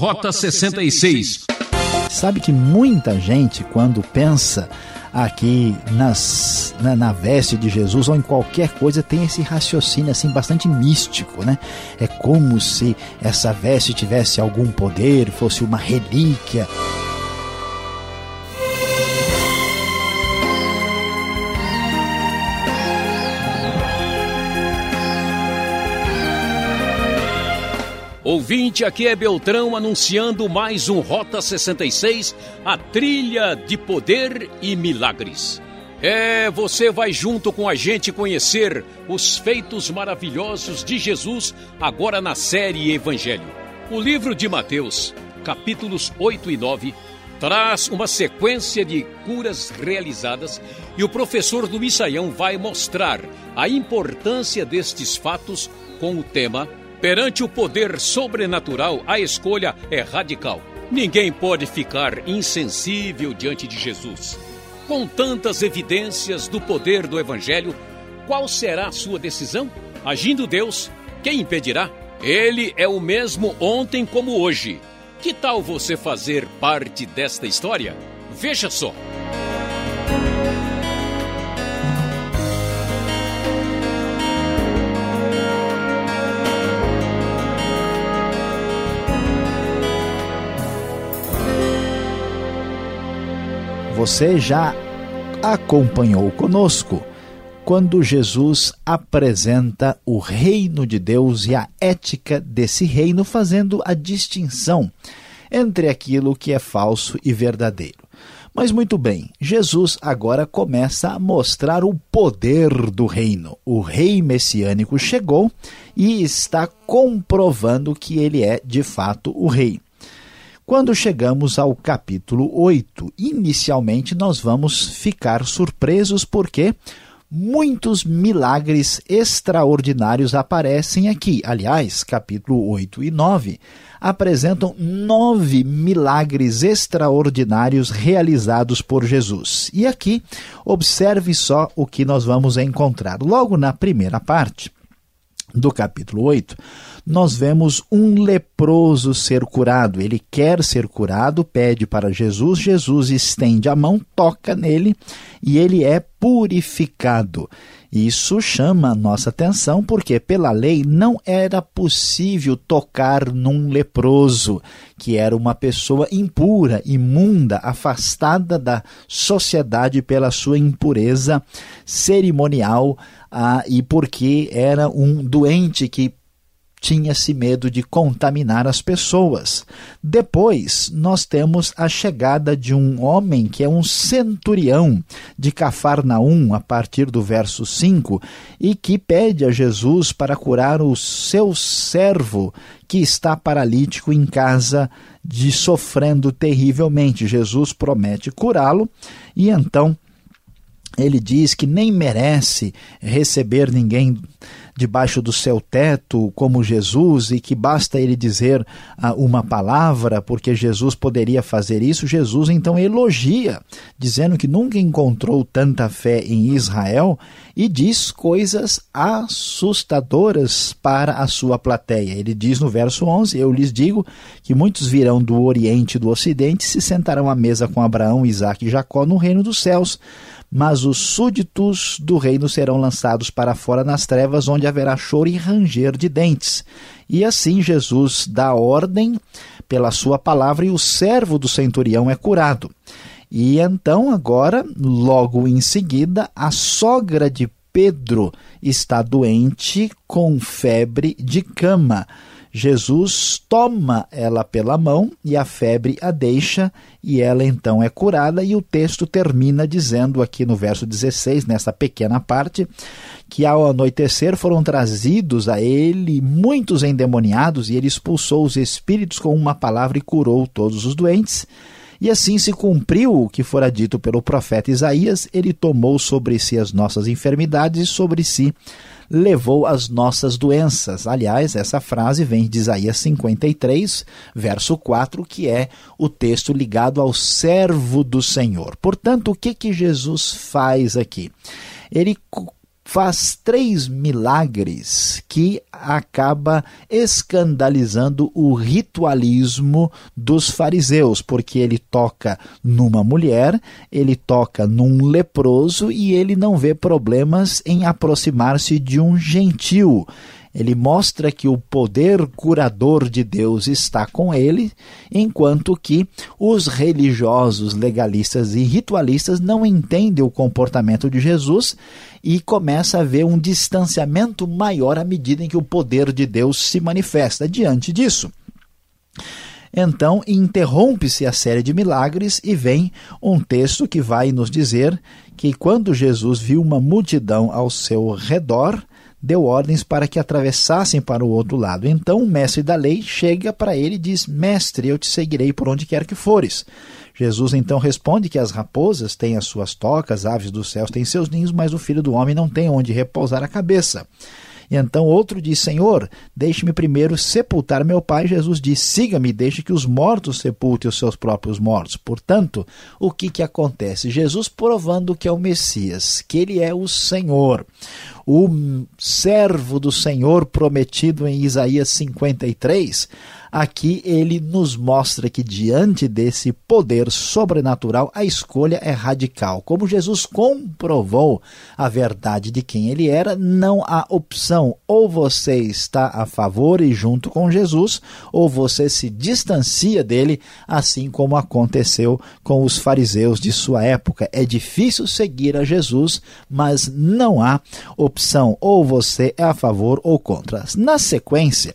Rota 66. Sabe que muita gente, quando pensa aqui nas, na, na, veste de Jesus ou em qualquer coisa tem esse raciocínio assim bastante místico, né? É como se essa veste tivesse algum poder, fosse uma relíquia. Ouvinte, aqui é Beltrão anunciando mais um Rota 66, a trilha de poder e milagres. É, você vai junto com a gente conhecer os feitos maravilhosos de Jesus agora na série Evangelho. O livro de Mateus, capítulos 8 e 9, traz uma sequência de curas realizadas e o professor do Missaião vai mostrar a importância destes fatos com o tema Perante o poder sobrenatural, a escolha é radical. Ninguém pode ficar insensível diante de Jesus. Com tantas evidências do poder do Evangelho, qual será a sua decisão? Agindo Deus, quem impedirá? Ele é o mesmo ontem como hoje. Que tal você fazer parte desta história? Veja só. Você já acompanhou conosco quando Jesus apresenta o reino de Deus e a ética desse reino, fazendo a distinção entre aquilo que é falso e verdadeiro. Mas muito bem, Jesus agora começa a mostrar o poder do reino. O rei messiânico chegou e está comprovando que ele é de fato o rei. Quando chegamos ao capítulo 8, inicialmente nós vamos ficar surpresos porque muitos milagres extraordinários aparecem aqui. Aliás, capítulo 8 e 9 apresentam nove milagres extraordinários realizados por Jesus. E aqui, observe só o que nós vamos encontrar. Logo na primeira parte do capítulo 8, nós vemos um leproso ser curado. Ele quer ser curado, pede para Jesus, Jesus estende a mão, toca nele e ele é purificado. Isso chama a nossa atenção porque, pela lei, não era possível tocar num leproso, que era uma pessoa impura, imunda, afastada da sociedade pela sua impureza cerimonial ah, e porque era um doente que tinha-se medo de contaminar as pessoas. Depois, nós temos a chegada de um homem que é um centurião de Cafarnaum, a partir do verso 5, e que pede a Jesus para curar o seu servo que está paralítico em casa, de sofrendo terrivelmente. Jesus promete curá-lo e então ele diz que nem merece receber ninguém debaixo do seu teto como Jesus e que basta ele dizer ah, uma palavra porque Jesus poderia fazer isso, Jesus então elogia, dizendo que nunca encontrou tanta fé em Israel e diz coisas assustadoras para a sua plateia. Ele diz no verso 11: Eu lhes digo que muitos virão do Oriente e do Ocidente e se sentarão à mesa com Abraão, Isaac e Jacó no reino dos céus mas os súditos do reino serão lançados para fora nas trevas, onde haverá choro e ranger de dentes. E assim Jesus dá ordem pela sua palavra e o servo do centurião é curado. E então, agora, logo em seguida, a sogra de Pedro está doente com febre de cama. Jesus toma ela pela mão e a febre a deixa, e ela então é curada. E o texto termina dizendo aqui no verso 16, nessa pequena parte, que ao anoitecer foram trazidos a ele muitos endemoniados, e ele expulsou os espíritos com uma palavra e curou todos os doentes. E assim se cumpriu o que fora dito pelo profeta Isaías: ele tomou sobre si as nossas enfermidades e sobre si levou as nossas doenças. Aliás, essa frase vem de Isaías 53, verso 4, que é o texto ligado ao servo do Senhor. Portanto, o que, que Jesus faz aqui? Ele faz três milagres que acaba escandalizando o ritualismo dos fariseus, porque ele toca numa mulher, ele toca num leproso e ele não vê problemas em aproximar-se de um gentil ele mostra que o poder curador de Deus está com ele, enquanto que os religiosos, legalistas e ritualistas não entendem o comportamento de Jesus e começa a haver um distanciamento maior à medida em que o poder de Deus se manifesta. Diante disso, então interrompe-se a série de milagres e vem um texto que vai nos dizer que quando Jesus viu uma multidão ao seu redor, deu ordens para que atravessassem para o outro lado. Então o mestre da lei chega para ele e diz: Mestre, eu te seguirei por onde quer que fores. Jesus então responde que as raposas têm as suas tocas, aves dos céus têm seus ninhos, mas o filho do homem não tem onde repousar a cabeça. E então outro diz: Senhor, deixe-me primeiro sepultar meu pai. Jesus diz: Siga-me, deixe que os mortos sepultem os seus próprios mortos. Portanto, o que, que acontece? Jesus provando que é o Messias, que ele é o Senhor o servo do Senhor prometido em Isaías 53, aqui ele nos mostra que diante desse poder sobrenatural, a escolha é radical. Como Jesus comprovou a verdade de quem ele era, não há opção. Ou você está a favor e junto com Jesus, ou você se distancia dele, assim como aconteceu com os fariseus de sua época. É difícil seguir a Jesus, mas não há opção. Ou você é a favor ou contra. Na sequência,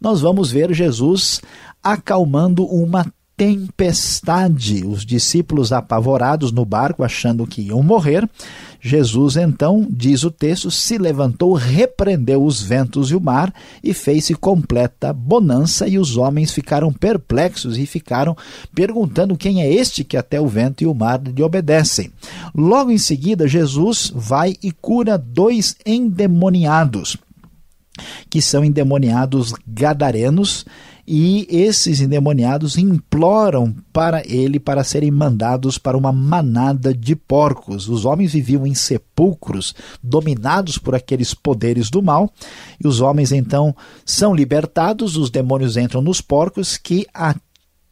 nós vamos ver Jesus acalmando uma tempestade. Os discípulos apavorados no barco, achando que iam morrer. Jesus, então, diz o texto, se levantou, repreendeu os ventos e o mar e fez-se completa bonança. E os homens ficaram perplexos e ficaram perguntando quem é este que até o vento e o mar lhe obedecem. Logo em seguida, Jesus vai e cura dois endemoniados que são endemoniados gadarenos, e esses endemoniados imploram para ele para serem mandados para uma manada de porcos. Os homens viviam em sepulcros, dominados por aqueles poderes do mal, e os homens então são libertados, os demônios entram nos porcos que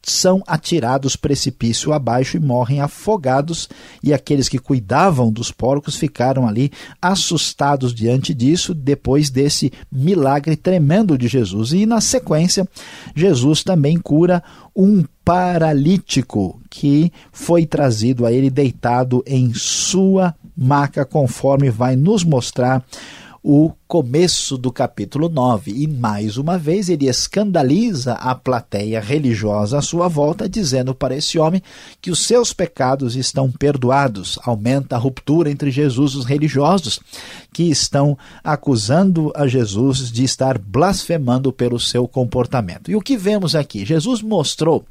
são atirados precipício abaixo e morrem afogados, e aqueles que cuidavam dos porcos ficaram ali assustados diante disso, depois desse milagre tremendo de Jesus. E na sequência, Jesus também cura um paralítico que foi trazido a ele deitado em sua maca, conforme vai nos mostrar o começo do capítulo 9. E mais uma vez ele escandaliza a plateia religiosa à sua volta, dizendo para esse homem que os seus pecados estão perdoados. Aumenta a ruptura entre Jesus e os religiosos, que estão acusando a Jesus de estar blasfemando pelo seu comportamento. E o que vemos aqui? Jesus mostrou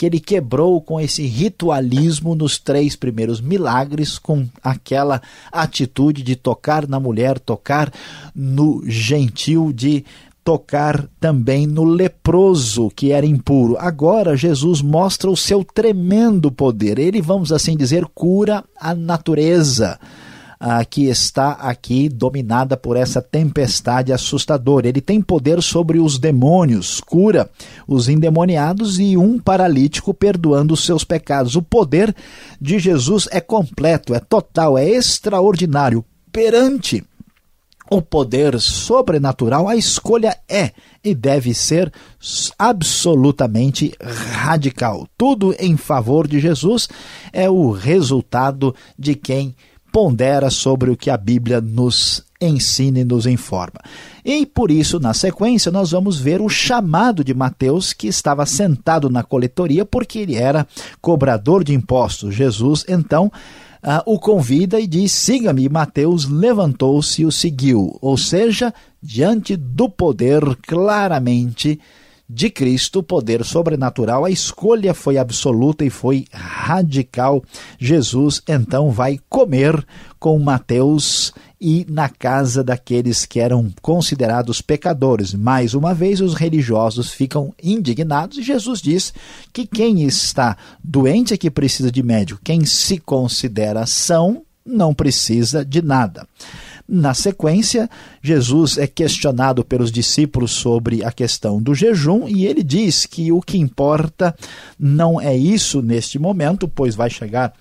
que ele quebrou com esse ritualismo nos três primeiros milagres, com aquela atitude de tocar na mulher, tocar no gentil, de tocar também no leproso que era impuro. Agora Jesus mostra o seu tremendo poder. Ele, vamos assim dizer, cura a natureza ah, que está aqui dominada por essa tempestade assustadora. Ele tem poder sobre os demônios, cura os endemoniados e um paralítico perdoando os seus pecados. O poder de Jesus é completo, é total, é extraordinário. Perante o poder sobrenatural, a escolha é e deve ser absolutamente radical. Tudo em favor de Jesus é o resultado de quem pondera sobre o que a Bíblia nos ensina e nos informa. E por isso, na sequência, nós vamos ver o chamado de Mateus, que estava sentado na coletoria porque ele era cobrador de impostos. Jesus, então, Uh, o convida e diz: siga-me. Mateus levantou-se e o seguiu. Ou seja, diante do poder claramente de Cristo, poder sobrenatural, a escolha foi absoluta e foi radical. Jesus então vai comer com Mateus e na casa daqueles que eram considerados pecadores. Mais uma vez, os religiosos ficam indignados e Jesus diz que quem está doente é que precisa de médico, quem se considera são não precisa de nada. Na sequência, Jesus é questionado pelos discípulos sobre a questão do jejum e ele diz que o que importa não é isso neste momento, pois vai chegar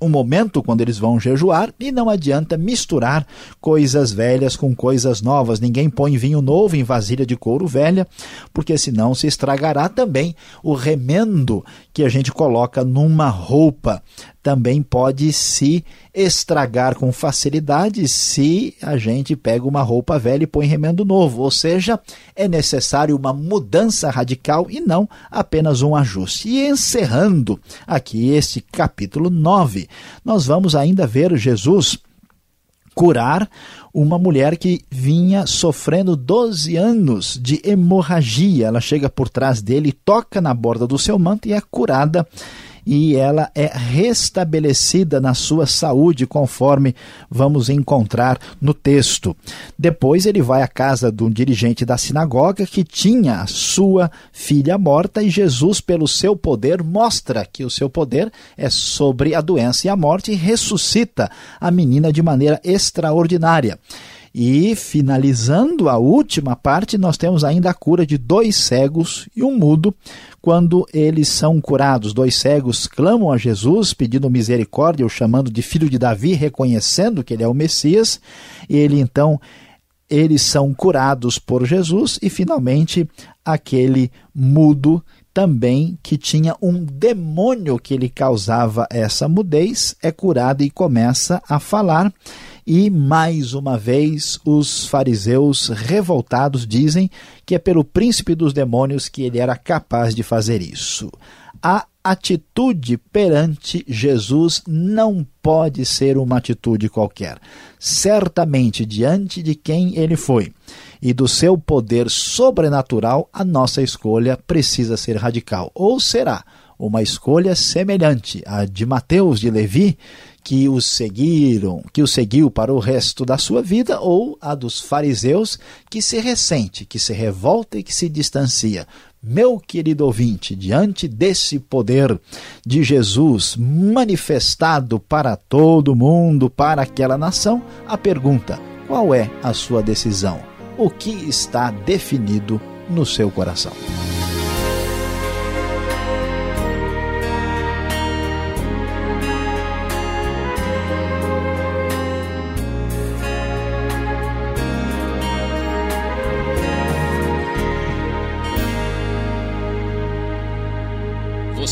um momento quando eles vão jejuar e não adianta misturar coisas velhas com coisas novas. Ninguém põe vinho novo em vasilha de couro velha, porque senão se estragará também o remendo que a gente coloca numa roupa também pode se estragar com facilidade se a gente pega uma roupa velha e põe remendo novo. Ou seja, é necessário uma mudança radical e não apenas um ajuste. E encerrando aqui este capítulo 9, nós vamos ainda ver Jesus curar uma mulher que vinha sofrendo 12 anos de hemorragia. Ela chega por trás dele, toca na borda do seu manto e é curada e ela é restabelecida na sua saúde, conforme vamos encontrar no texto. Depois ele vai à casa de um dirigente da sinagoga que tinha sua filha morta e Jesus, pelo seu poder, mostra que o seu poder é sobre a doença e a morte e ressuscita a menina de maneira extraordinária. E finalizando a última parte, nós temos ainda a cura de dois cegos e um mudo, quando eles são curados. Dois cegos clamam a Jesus pedindo misericórdia, o chamando de filho de Davi, reconhecendo que ele é o Messias. E ele então eles são curados por Jesus e finalmente aquele mudo também que tinha um demônio que lhe causava essa mudez é curado e começa a falar e, mais uma vez, os fariseus revoltados dizem que é pelo príncipe dos demônios que ele era capaz de fazer isso. A atitude perante Jesus não pode ser uma atitude qualquer. Certamente, diante de quem ele foi e do seu poder sobrenatural, a nossa escolha precisa ser radical. Ou será uma escolha semelhante à de Mateus de Levi, que os seguiram, que o seguiu para o resto da sua vida, ou a dos fariseus, que se ressente, que se revolta e que se distancia. Meu querido ouvinte, diante desse poder de Jesus manifestado para todo mundo, para aquela nação, a pergunta: qual é a sua decisão? O que está definido no seu coração?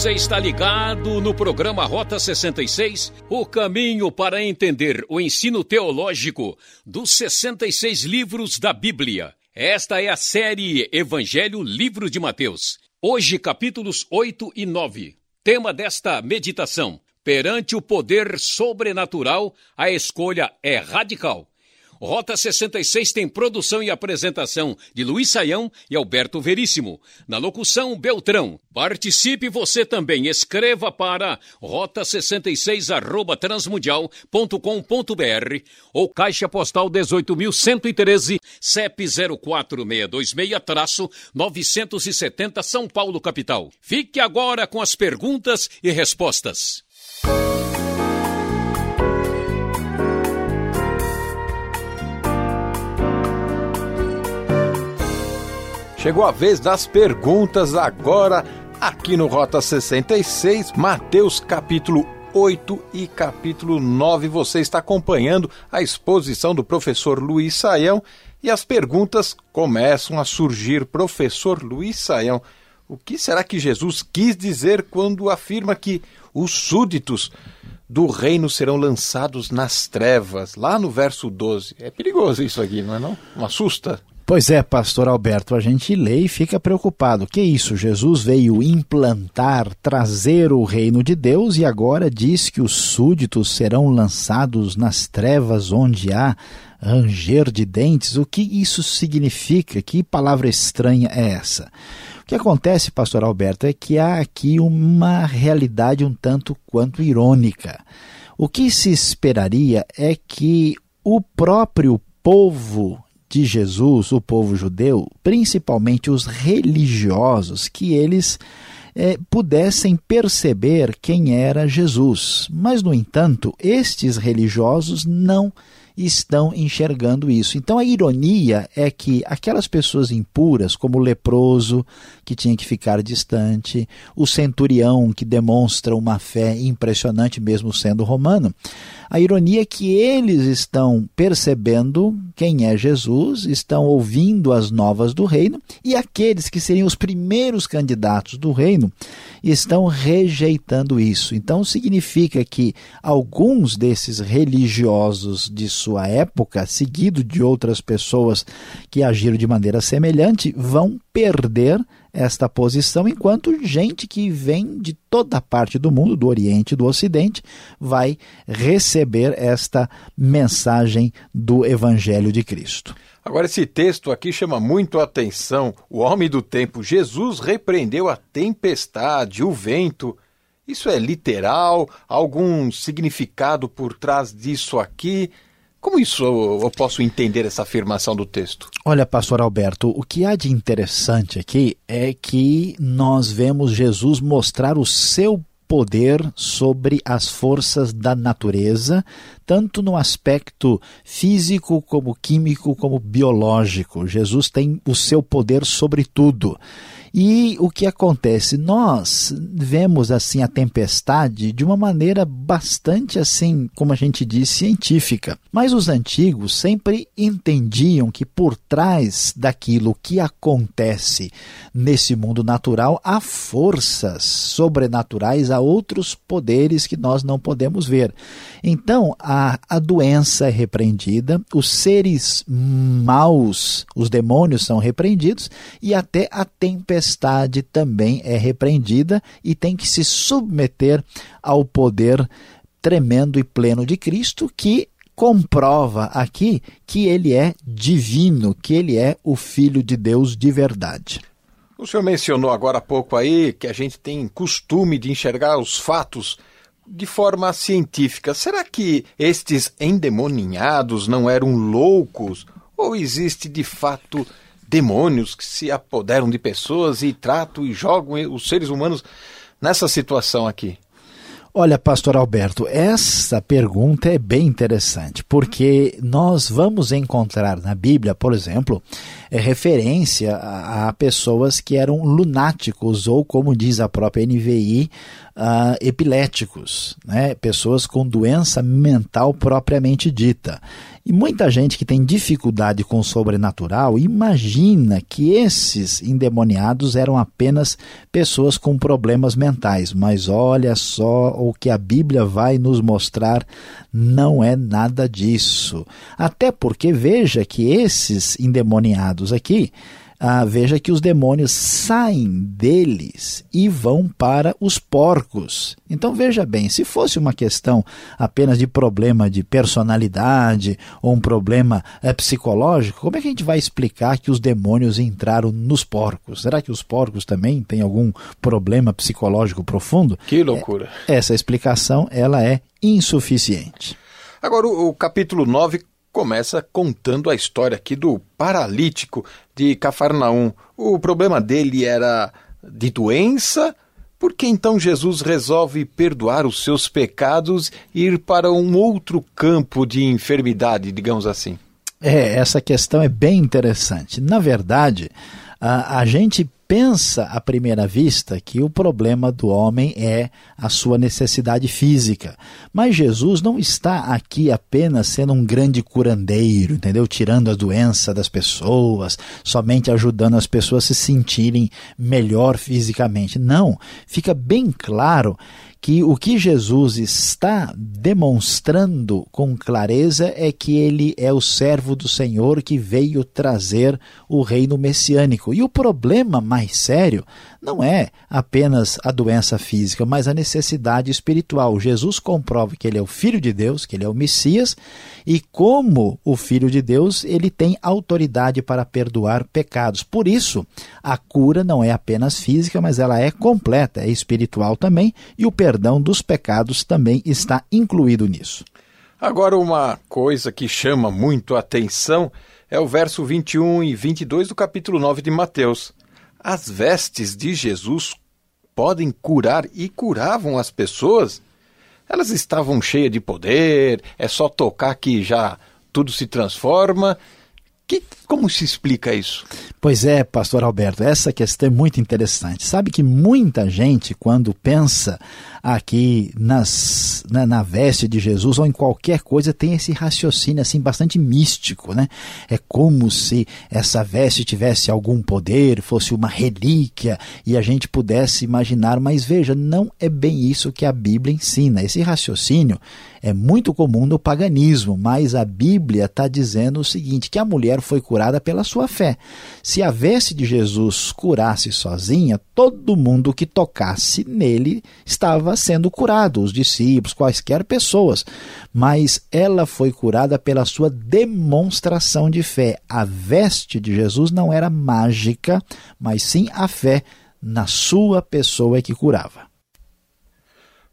Você está ligado no programa Rota 66, o caminho para entender o ensino teológico dos 66 livros da Bíblia. Esta é a série Evangelho Livro de Mateus. Hoje, capítulos 8 e 9. Tema desta meditação: Perante o poder sobrenatural, a escolha é radical. Rota 66 tem produção e apresentação de Luiz Saião e Alberto Veríssimo. Na locução, Beltrão. Participe você também. Escreva para rota66 arroba transmundial.com.br ou Caixa Postal 18.113, CEP 04626-970 São Paulo, capital. Fique agora com as perguntas e respostas. Chegou a vez das perguntas agora aqui no Rota 66, Mateus capítulo 8 e capítulo 9. Você está acompanhando a exposição do professor Luiz Saião e as perguntas começam a surgir. Professor Luiz Saião, o que será que Jesus quis dizer quando afirma que os súditos do reino serão lançados nas trevas? Lá no verso 12. É perigoso isso aqui, não é não? Não assusta? Pois é, pastor Alberto, a gente lê e fica preocupado. Que isso? Jesus veio implantar, trazer o reino de Deus e agora diz que os súditos serão lançados nas trevas onde há ranger de dentes. O que isso significa? Que palavra estranha é essa? O que acontece, pastor Alberto, é que há aqui uma realidade um tanto quanto irônica. O que se esperaria é que o próprio povo de Jesus, o povo judeu, principalmente os religiosos, que eles é, pudessem perceber quem era Jesus. Mas, no entanto, estes religiosos não estão enxergando isso. Então a ironia é que aquelas pessoas impuras, como o leproso, que tinha que ficar distante, o centurião, que demonstra uma fé impressionante, mesmo sendo romano, a ironia é que eles estão percebendo quem é Jesus, estão ouvindo as novas do reino, e aqueles que seriam os primeiros candidatos do reino estão rejeitando isso. Então significa que alguns desses religiosos de sua época, seguido de outras pessoas que agiram de maneira semelhante, vão perder esta posição, enquanto gente que vem de toda parte do mundo, do Oriente e do Ocidente, vai receber esta mensagem do Evangelho de Cristo. Agora, esse texto aqui chama muito a atenção. O homem do tempo, Jesus, repreendeu a tempestade, o vento. Isso é literal? Algum significado por trás disso aqui? Como isso eu posso entender essa afirmação do texto? Olha, pastor Alberto, o que há de interessante aqui é que nós vemos Jesus mostrar o seu poder sobre as forças da natureza, tanto no aspecto físico, como químico, como biológico. Jesus tem o seu poder sobre tudo. E o que acontece? Nós vemos assim a tempestade de uma maneira bastante assim, como a gente diz, científica. Mas os antigos sempre entendiam que por trás daquilo que acontece nesse mundo natural há forças sobrenaturais, há outros poderes que nós não podemos ver. Então, a, a doença é repreendida, os seres maus, os demônios são repreendidos e até a tempestade tempestade também é repreendida e tem que se submeter ao poder tremendo e pleno de Cristo, que comprova aqui que ele é divino, que ele é o Filho de Deus de verdade. O senhor mencionou agora há pouco aí que a gente tem costume de enxergar os fatos de forma científica. Será que estes endemoninhados não eram loucos? Ou existe de fato demônios que se apoderam de pessoas e tratam e jogam os seres humanos nessa situação aqui? Olha, pastor Alberto, essa pergunta é bem interessante, porque nós vamos encontrar na Bíblia, por exemplo, é, referência a, a, pessoas que eram lunáticos, ou como diz a própria NVI, uh, epiléticos, né? pessoas com doença mental propriamente dita. E muita gente que tem dificuldade com o sobrenatural imagina que esses endemoniados eram apenas pessoas com problemas mentais. Mas olha só o que a Bíblia vai nos mostrar: não é nada disso. Até porque veja que esses endemoniados aqui ah, veja que os demônios saem deles e vão para os porcos. Então veja bem, se fosse uma questão apenas de problema de personalidade ou um problema é, psicológico, como é que a gente vai explicar que os demônios entraram nos porcos? Será que os porcos também têm algum problema psicológico profundo? Que loucura! É, essa explicação ela é insuficiente. Agora, o, o capítulo 9 começa contando a história aqui do paralítico de Cafarnaum. O problema dele era de doença. Por que então Jesus resolve perdoar os seus pecados e ir para um outro campo de enfermidade, digamos assim? É, essa questão é bem interessante. Na verdade, a, a gente pensa à primeira vista que o problema do homem é a sua necessidade física. Mas Jesus não está aqui apenas sendo um grande curandeiro, entendeu? Tirando a doença das pessoas, somente ajudando as pessoas a se sentirem melhor fisicamente. Não, fica bem claro que o que Jesus está demonstrando com clareza é que ele é o servo do Senhor que veio trazer o reino messiânico. E o problema mais sério não é apenas a doença física, mas a necessidade espiritual. Jesus comprova que ele é o Filho de Deus, que ele é o Messias, e como o Filho de Deus, ele tem autoridade para perdoar pecados. Por isso, a cura não é apenas física, mas ela é completa, é espiritual também, e o perdão dos pecados também está incluído nisso. Agora, uma coisa que chama muito a atenção é o verso 21 e 22 do capítulo 9 de Mateus. As vestes de Jesus podem curar e curavam as pessoas? Elas estavam cheias de poder, é só tocar que já tudo se transforma. Que, como se explica isso? Pois é, pastor Alberto, essa questão é muito interessante. Sabe que muita gente, quando pensa aqui nas, na, na, veste de Jesus ou em qualquer coisa, tem esse raciocínio assim bastante místico, né? É como se essa veste tivesse algum poder, fosse uma relíquia e a gente pudesse imaginar, mas veja, não é bem isso que a Bíblia ensina. Esse raciocínio é muito comum no paganismo, mas a Bíblia está dizendo o seguinte: que a mulher foi curada pela sua fé. Se a veste de Jesus curasse sozinha, todo mundo que tocasse nele estava sendo curado, os discípulos, quaisquer pessoas. Mas ela foi curada pela sua demonstração de fé. A veste de Jesus não era mágica, mas sim a fé na sua pessoa que curava.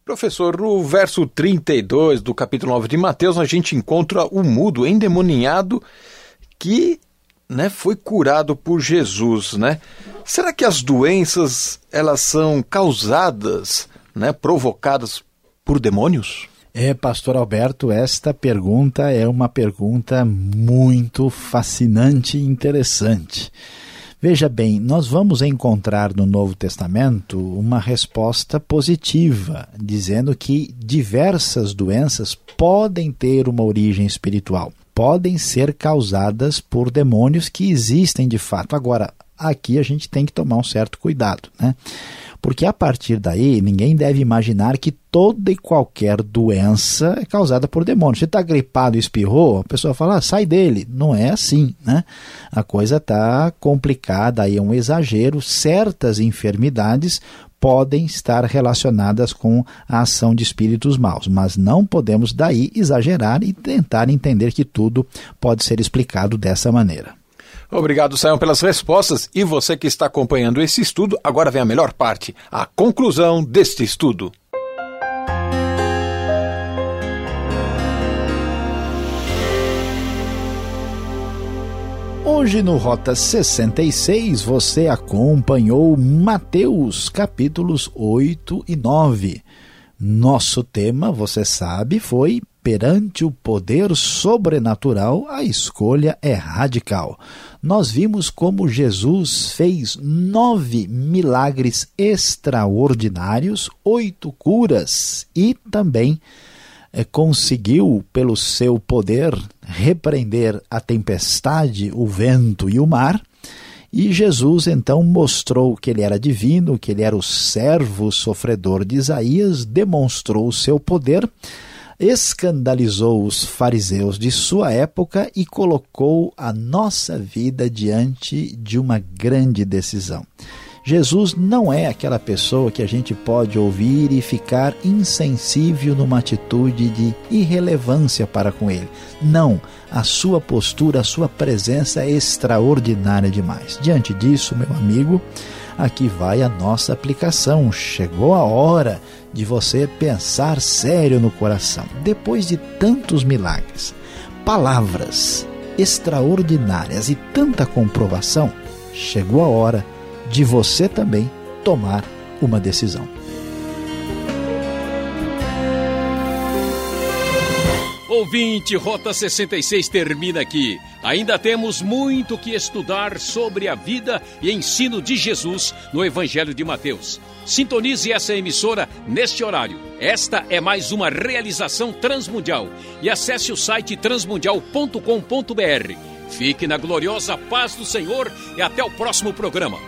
Professor, no verso 32 do capítulo 9 de Mateus, a gente encontra o mudo endemoniado que né, foi curado por Jesus, né? Será que as doenças elas são causadas, né, provocadas por demônios? É, pastor Alberto, esta pergunta é uma pergunta muito fascinante e interessante. Veja bem, nós vamos encontrar no Novo Testamento uma resposta positiva, dizendo que diversas doenças podem ter uma origem espiritual, podem ser causadas por demônios que existem de fato. Agora, aqui a gente tem que tomar um certo cuidado, né? Porque a partir daí, ninguém deve imaginar que toda e qualquer doença é causada por demônios. Você está gripado e espirrou, a pessoa fala, ah, sai dele. Não é assim, né? A coisa está complicada, aí é um exagero. Certas enfermidades podem estar relacionadas com a ação de espíritos maus, mas não podemos daí exagerar e tentar entender que tudo pode ser explicado dessa maneira. Obrigado, Sayão, pelas respostas. E você que está acompanhando esse estudo, agora vem a melhor parte, a conclusão deste estudo. Hoje no Rota 66 você acompanhou Mateus capítulos 8 e 9. Nosso tema, você sabe, foi perante o poder sobrenatural, a escolha é radical. Nós vimos como Jesus fez nove milagres extraordinários, oito curas e também é, conseguiu, pelo seu poder, repreender a tempestade, o vento e o mar. E Jesus então mostrou que ele era divino, que ele era o servo sofredor de Isaías, demonstrou o seu poder escandalizou os fariseus de sua época e colocou a nossa vida diante de uma grande decisão. Jesus não é aquela pessoa que a gente pode ouvir e ficar insensível numa atitude de irrelevância para com ele. Não, a sua postura, a sua presença é extraordinária demais. Diante disso, meu amigo, aqui vai a nossa aplicação. Chegou a hora de você pensar sério no coração. Depois de tantos milagres, palavras extraordinárias e tanta comprovação, chegou a hora de você também tomar uma decisão. Ouvinte, Rota 66 termina aqui. Ainda temos muito que estudar sobre a vida e ensino de Jesus no Evangelho de Mateus. Sintonize essa emissora neste horário. Esta é mais uma realização transmundial. E acesse o site transmundial.com.br. Fique na gloriosa paz do Senhor e até o próximo programa.